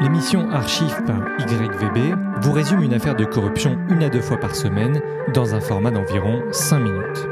L'émission Archive vous résume une affaire de corruption une à deux fois par semaine dans un format d'environ 5 minutes.